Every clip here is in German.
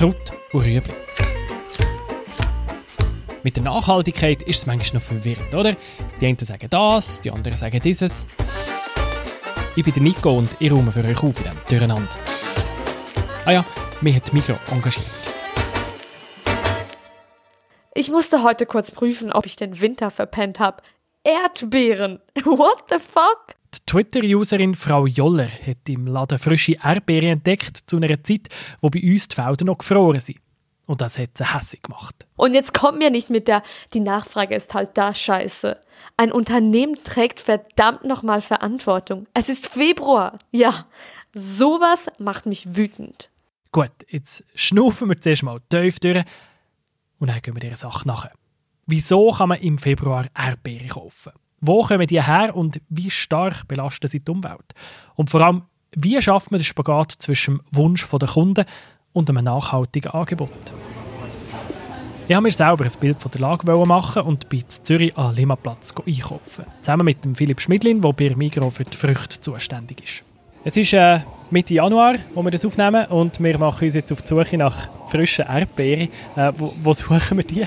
Kraut und Rüebli. Mit der Nachhaltigkeit ist es manchmal noch verwirrend, oder? Die einen sagen das, die anderen sagen dieses. Ich bin der Nico und ich räume für euch auf in diesem Durcheinander. Ah ja, mich hat Mikro engagiert. Ich musste heute kurz prüfen, ob ich den Winter verpennt habe. Erdbeeren! What the fuck? Die Twitter-Userin Frau Joller hat im Laden frische Erdbeeren entdeckt zu einer Zeit, wo bei uns die Felder noch gefroren sind. Und das hat sie hässlich gemacht. Und jetzt kommt mir nicht mit der, die Nachfrage ist halt da scheiße. Ein Unternehmen trägt verdammt nochmal Verantwortung. Es ist Februar. Ja, sowas macht mich wütend. Gut, jetzt schnaufen wir zuerst mal tief durch und dann gehen wir dieser Sache nach. Wieso kann man im Februar Erdbeeren kaufen? Wo kommen die her und wie stark belasten sie die Umwelt? Und vor allem, wie schafft man den Spagat zwischen dem Wunsch der Kunden und einem nachhaltigen Angebot? Ich habe mir selber ein Bild von der Lage machen und bei Zürich am Limaplatz einkaufen. Zusammen mit dem Philipp Schmidlin, der bei Migro für die Früchte zuständig ist. Es ist äh, Mitte Januar, wo wir das aufnehmen und wir machen uns jetzt auf die Suche nach frischen Erdbeeren. Äh, wo, wo, suchen wir die?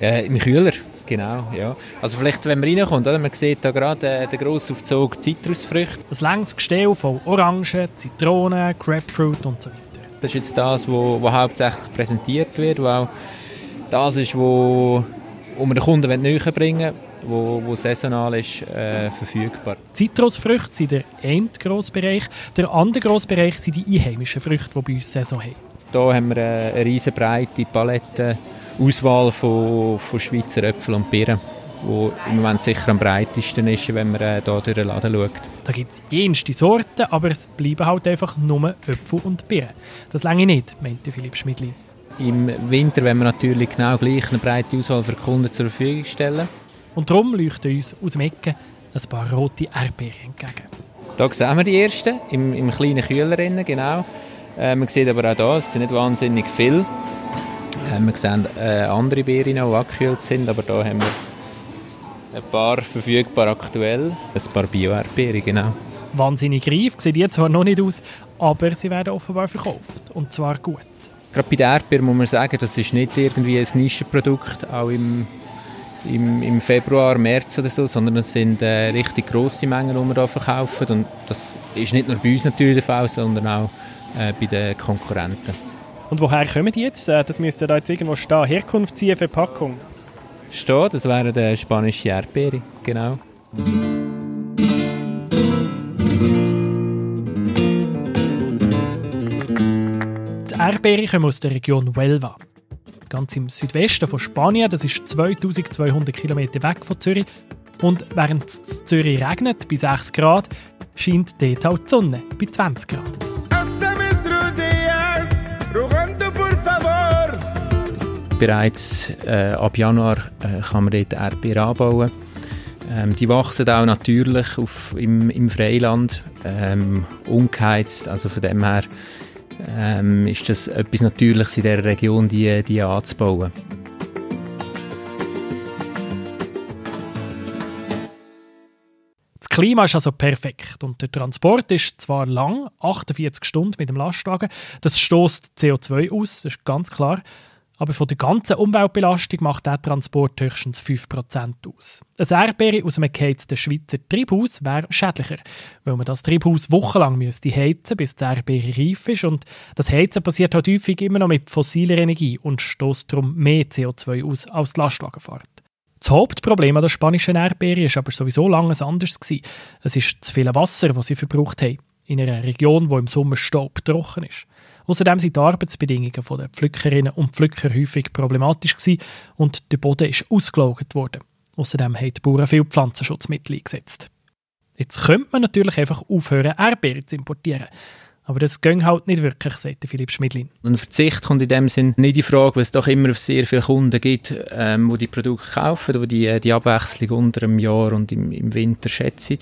Äh, Im Kühler, genau. Ja. Also vielleicht, wenn man reinkommt, oder? man sieht da gerade äh, den grossen Aufzug Zitrusfrüchte. Ein längs Gestell von Orangen, Zitronen, Grapefruit und so weiter. Das ist jetzt das, was hauptsächlich präsentiert wird, auch das ist, wo, wo wir den Kunden näher bringen wo, wo saisonal ist, äh, verfügbar. Zitrusfrüchte sind der eine grosse Bereich. Der andere grosse Bereich sind die einheimischen Früchte, die bei uns Saison haben. Hier haben wir eine riesen breite Palette, Auswahl von, von Schweizer Äpfeln und Birnen wo im Moment sicher am breitesten ist, wenn man äh, hier durch den Laden schaut. Da gibt es jenste Sorten, aber es bleiben halt einfach nur Äpfel und Birnen. Das lange nicht, meinte Philipp Schmidli. Im Winter wollen wir natürlich genau gleich eine breite Auswahl für Kunden zur Verfügung stellen. Und darum leuchten uns aus dem Ecken ein paar rote Erdbeeren entgegen. Hier sehen wir die ersten, im, im kleinen Kühler, genau. Äh, man sieht aber auch hier, es sind nicht wahnsinnig viele. Äh, wir sehen äh, andere Beeren, die angekühlt sind, aber hier haben wir ein paar verfügbar aktuell, ein paar Bio-Erdbeeren, genau. Wahnsinnig reif, sieht die zwar noch nicht aus, aber sie werden offenbar verkauft, und zwar gut. Gerade bei den Erdbeeren muss man sagen, das ist nicht irgendwie ein Nischenprodukt, auch im, im, im Februar, März oder so, sondern es sind äh, richtig grosse Mengen, die wir hier verkaufen und das ist nicht nur bei uns natürlich der Fall, sondern auch äh, bei den Konkurrenten. Und woher kommen die jetzt? Äh, das müsste da jetzt irgendwo stehen. Herkunft, Ziel, Verpackung. Stehen, das wäre der spanische Erdbeere, genau. Erdbeere kommen aus der Region Huelva. Ganz im Südwesten von Spanien, das ist 2200 km weg von Zürich. Und während es Zürich regnet, bei 6 Grad, scheint dort auch die Sonne, bei 20 Grad. Bereits äh, ab Januar äh, kann man dort Erdbeeren anbauen. Ähm, die wachsen auch natürlich auf, im, im Freiland, ähm, ungeheizt, also von dem her ähm, ist das etwas Natürliches in dieser Region, die, die anzubauen. Das Klima ist also perfekt und der Transport ist zwar lang, 48 Stunden mit dem Lastwagen, das stößt CO2 aus, das ist ganz klar, aber von der ganzen Umweltbelastung macht der Transport höchstens 5% aus. Ein Erdbeere aus einem geheizten Schweizer Triebhaus wäre schädlicher, weil man das Triebhaus wochenlang müsste heizen bis die Erdbeere reif ist und das Heizen passiert halt häufig immer noch mit fossiler Energie und stößt darum mehr CO2 aus als die Lastwagenfahrt. Das Hauptproblem an der spanischen Erdbeere war aber sowieso lange anders. Gewesen. Es ist zu viel Wasser, das sie verbraucht haben, in einer Region, wo im Sommer Staub trocken ist. Außerdem sind die Arbeitsbedingungen der Pflückerinnen und Pflücker häufig problematisch und der Boden ist ausgelagert worden. Außerdem haben die Bauern viel Pflanzenschutzmittel eingesetzt. Jetzt könnte man natürlich einfach aufhören, Erdbeeren zu importieren. Aber das ging halt nicht wirklich, sagt Philipp Schmidlin. Ein Verzicht kommt in dem Sinn nicht in Frage, weil es doch immer sehr viele Kunden gibt, ähm, die die Produkte kaufen, die die, die Abwechslung unter dem Jahr und im, im Winter schätzen.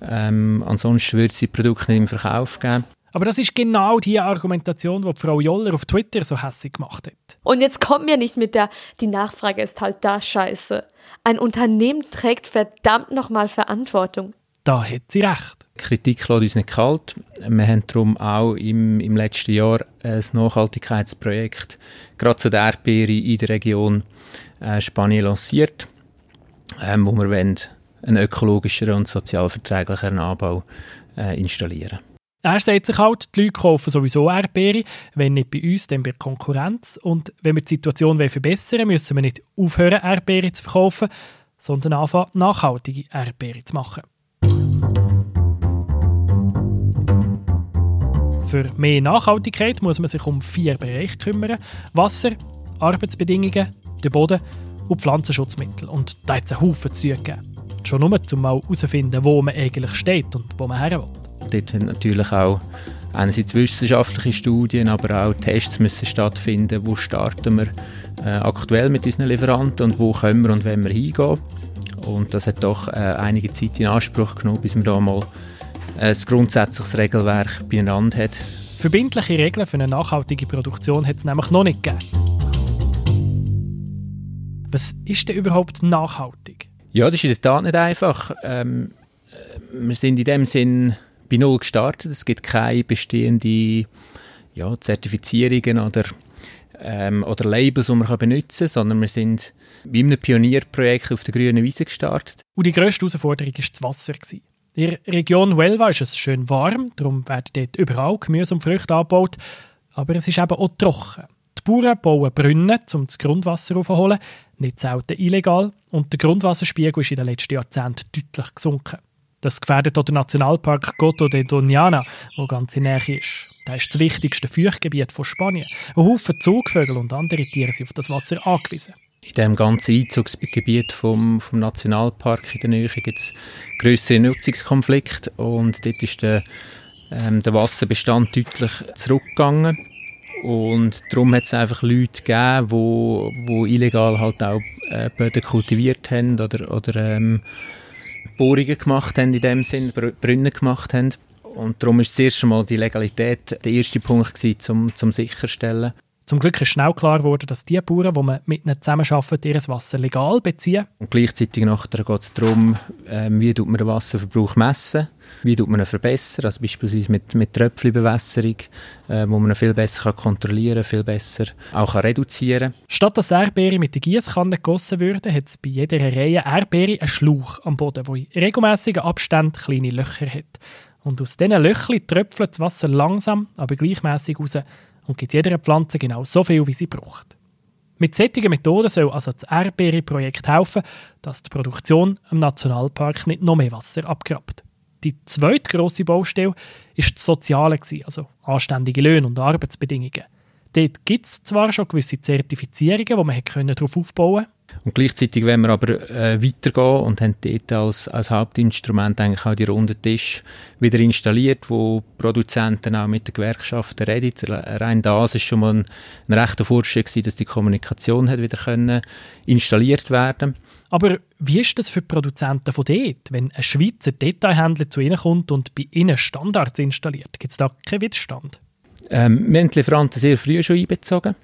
Ähm, ansonsten würde es die Produkte nicht im Verkauf geben. Aber das ist genau die Argumentation, die Frau Joller auf Twitter so hässlich gemacht hat. Und jetzt kommt mir nicht mit der, die Nachfrage ist halt da scheiße. Ein Unternehmen trägt verdammt nochmal Verantwortung. da hat sie recht. Kritik lässt uns nicht kalt. Wir haben darum auch im, im letzten Jahr ein Nachhaltigkeitsprojekt gerade zu der Erdbeere in der Region äh, Spanien lanciert, ähm, wo wir wollen, einen ökologischeren und sozial verträglicheren Anbau äh, installieren er sagt sich halt, die Leute kaufen sowieso Erdbeere, wenn nicht bei uns, dann bei Konkurrenz. Und wenn wir die Situation verbessern wollen, müssen wir nicht aufhören, Erdbeere zu verkaufen, sondern anfangen, nachhaltige Erdbeere zu machen. Für mehr Nachhaltigkeit muss man sich um vier Bereiche kümmern. Wasser, Arbeitsbedingungen, den Boden und Pflanzenschutzmittel. Und da hat es einen Haufen zu geben. Schon nur, um herauszufinden, wo man eigentlich steht und wo man her will. Dort haben natürlich auch einerseits wissenschaftliche Studien, aber auch Tests müssen stattfinden. Wo starten wir äh, aktuell mit unseren Lieferanten und wo können wir und wollen wir hingehen? Und das hat doch äh, einige Zeit in Anspruch genommen, bis man da mal ein grundsätzliches Regelwerk beieinander hat. Verbindliche Regeln für eine nachhaltige Produktion hat es nämlich noch nicht gegeben. Was ist denn überhaupt nachhaltig? Ja, das ist in der Tat nicht einfach. Ähm, wir sind in dem Sinn bei Null gestartet. Es gibt keine bestehenden ja, Zertifizierungen oder, ähm, oder Labels, die man benutzen kann, sondern wir sind wie in einem Pionierprojekt auf der grünen Wiese gestartet. Und die grösste Herausforderung war das Wasser. In der Region Huelva ist es schön warm, darum werden dort überall Gemüse und Früchte angebaut, aber es ist eben auch trocken. Die Bauern bauen Brunnen, um das Grundwasser aufzuholen, nicht selten illegal, und der Grundwasserspiegel ist in den letzten Jahrzehnten deutlich gesunken. Das gefährdet auch den Nationalpark Coto de Doñana, der ganz in Nähe ist. Das ist das wichtigste Feuchtgebiet von Spanien. Ein Haufen Zugvögel und andere Tiere sind auf das Wasser angewiesen. In dem ganzen Einzugsgebiet vom, vom Nationalpark in der Nähe gibt es größere Nutzungskonflikte und dort ist der, ähm, der Wasserbestand deutlich zurückgegangen. Und darum hat es einfach Leute gegeben, die illegal halt auch äh, Böden kultiviert haben oder, oder ähm, Bohrungen gemacht haben, in dem Sinn, Brunnen gemacht haben. Und darum ist zuerst einmal die Legalität der erste Punkt gewesen, um zum sicherstellen. Zum Glück ist schnell klar geworden, dass die Bauern, die man mit ihnen zusammenarbeiten, ihr Wasser legal beziehen. Und gleichzeitig nachher geht es darum, ähm, wie man den Wasserverbrauch messen wie tut man ihn verbessern, also beispielsweise mit, mit Tröpfchenbewässerung, äh, wo man ihn viel besser kann kontrollieren kann, viel besser auch kann reduzieren Statt dass Erdbeere mit der Gießkanne gegossen würden, hat es bei jeder Reihe Erdbeere einen Schlauch am Boden, der in regelmäßigen Abständen kleine Löcher hat. Und aus diesen Löchern tröpfelt das Wasser langsam, aber gleichmäßig raus und gibt jeder Pflanze genau so viel, wie sie braucht. Mit solchen Methoden soll also das Erdbeere-Projekt helfen, dass die Produktion im Nationalpark nicht noch mehr Wasser abgrabt. Die zweite grosse Baustelle war das Soziale, also anständige Löhne und Arbeitsbedingungen. Dort gibt es zwar schon gewisse Zertifizierungen, wo man darauf aufbauen konnte, und gleichzeitig wollen wir aber äh, weitergehen und haben dort als, als Hauptinstrument eigentlich auch die runden Tisch wieder installiert, wo Produzenten auch mit den Gewerkschaften reden. Rein das ist schon mal ein, ein rechter Fortschritt gewesen, dass die Kommunikation hat wieder können installiert werden aber wie ist das für die Produzenten von dort, wenn ein Schweizer Detailhändler zu ihnen kommt und bei ihnen Standards installiert? Gibt es da keinen Widerstand? Ähm, wir haben die Lieferanten sehr früh schon einbezogen.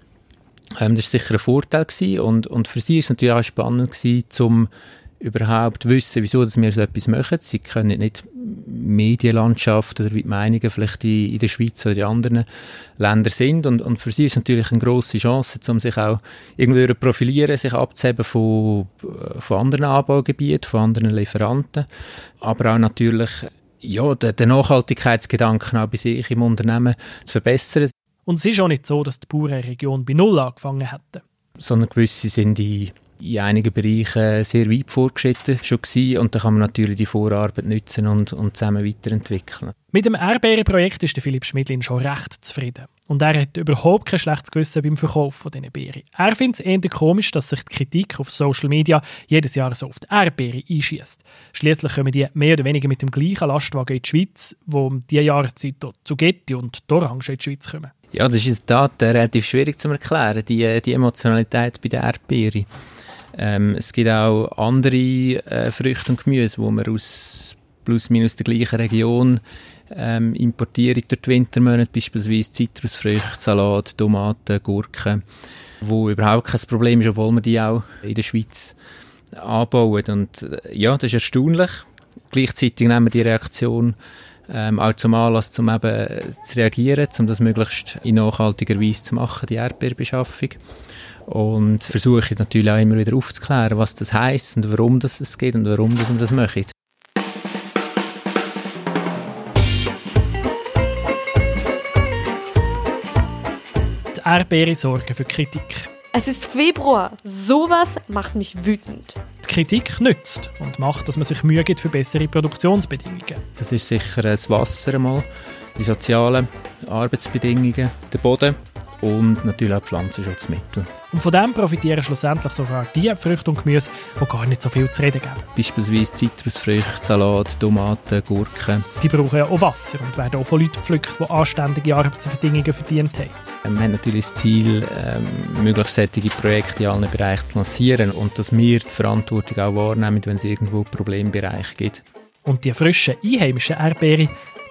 Ähm, das war sicher ein Vorteil gewesen. und, und für sie war es natürlich auch spannend gewesen, um überhaupt wissen, wieso dass wir so etwas machen. Sie können nicht Medienlandschaft oder wie die Meinungen vielleicht in, in der Schweiz oder in anderen Ländern sind und, und für sie ist es natürlich eine grosse Chance, um sich auch irgendwie zu profilieren, sich abzuheben von, von anderen Anbaugebieten, von anderen Lieferanten, aber auch natürlich ja, den Nachhaltigkeitsgedanken auch bei sich im Unternehmen zu verbessern. Und es ist auch nicht so, dass die Bauernregion bei Null angefangen hätte. Sondern gewisse sind in, in einigen Bereichen sehr weit vorgeschritten schon gewesen. und da kann man natürlich die Vorarbeit nutzen und, und zusammen weiterentwickeln. Mit dem Erdbeerenprojekt ist der Philipp Schmidlin schon recht zufrieden. Und er hat überhaupt kein schlechtes Gewissen beim Verkauf von diesen Beeren. Er findet es eher komisch, dass sich die Kritik auf Social Media jedes Jahr so auf die Erdbeere einschießt. Schließlich kommen die mehr oder weniger mit dem gleichen Lastwagen in die Schweiz, wo um diese Jahreszeit zu Getty und Orange in die Schweiz kommen. Ja, das ist in der Tat äh, relativ schwierig zu erklären, die, äh, die Emotionalität bei der Erdbeere. Ähm, es gibt auch andere äh, Früchte und Gemüse, wo man aus plus minus der gleichen Region ähm, importieren durch die Wintermonate, beispielsweise Zitrusfrüchte, Salat, Tomaten, Gurken, wo überhaupt kein Problem ist, obwohl wir die auch in der Schweiz anbauen. Und äh, ja, das ist erstaunlich. Gleichzeitig nehmen wir die Reaktion ähm, auch zum Anlass, um eben zu reagieren, um das möglichst in nachhaltiger Weise zu machen, die Erdbeerbeschaffung. Und versuche natürlich auch immer wieder aufzuklären, was das heißt und warum das es geht und warum das wir das machen. Die Erdbeere sorgen für Kritik. Es ist Februar. Sowas macht mich wütend. Kritik nützt und macht, dass man sich Mühe gibt für bessere Produktionsbedingungen. Das ist sicher das Wasser einmal, die sozialen Arbeitsbedingungen, der Boden und natürlich auch Pflanzenschutzmittel. Und von dem profitieren schlussendlich sogar die Früchte und Gemüse, die gar nicht so viel zu reden geben. Beispielsweise Zitrusfrüchte, Salat, Tomaten, Gurken. Die brauchen ja auch Wasser und werden auch von Leuten gepflückt, die anständige Arbeitsbedingungen verdient haben. Wir haben natürlich das Ziel, ähm, möglichst solche Projekte in allen Bereichen zu lancieren und dass wir die Verantwortung auch wahrnehmen, wenn es irgendwo Problembereiche gibt. Und die frischen, einheimischen Erdbeere,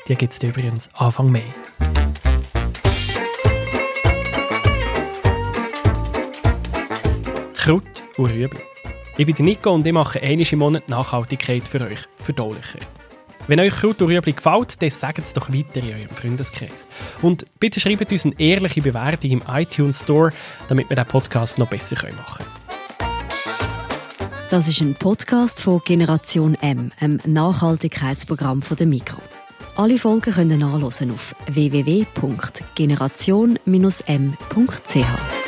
die gibt es übrigens Anfang Mai. Kraut und Rüebli. Ich bin Nico und ich mache einmal im Nachhaltigkeit für euch verdaulicher. Wenn euch Rüebli gefällt, dann sagt es doch weiter in eurem Freundeskreis. Und bitte schreibt uns eine ehrliche Bewertung im iTunes Store, damit wir den Podcast noch besser machen können. Das ist ein Podcast von Generation M, einem Nachhaltigkeitsprogramm von der Mikro. Alle Folgen können nachlesen auf www.generation-m.ch.